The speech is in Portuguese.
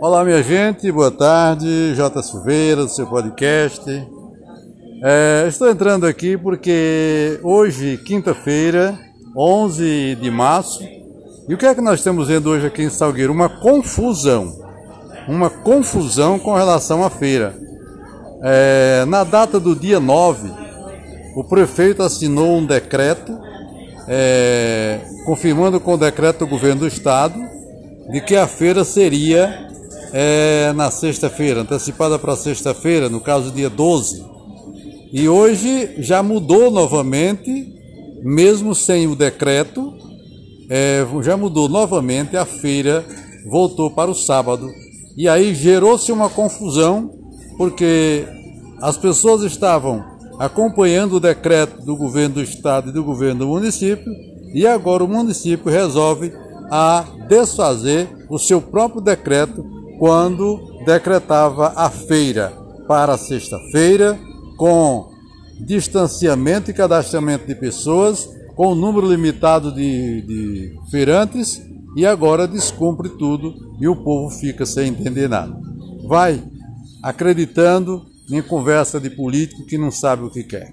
Olá, minha gente, boa tarde. J. Silveira, do seu podcast. É, estou entrando aqui porque hoje, quinta-feira, 11 de março, e o que é que nós estamos vendo hoje aqui em Salgueiro? Uma confusão. Uma confusão com relação à feira. É, na data do dia 9, o prefeito assinou um decreto, é, confirmando com o decreto do governo do estado, de que a feira seria é, na sexta-feira, antecipada para sexta-feira, no caso dia 12. E hoje já mudou novamente, mesmo sem o decreto, é, já mudou novamente, a feira voltou para o sábado. E aí gerou-se uma confusão, porque as pessoas estavam acompanhando o decreto do governo do estado e do governo do município, e agora o município resolve a desfazer o seu próprio decreto quando decretava a feira para sexta-feira, com distanciamento e cadastramento de pessoas com um número limitado de, de feirantes e agora descumpre tudo e o povo fica sem entender nada. Vai acreditando em conversa de político que não sabe o que quer.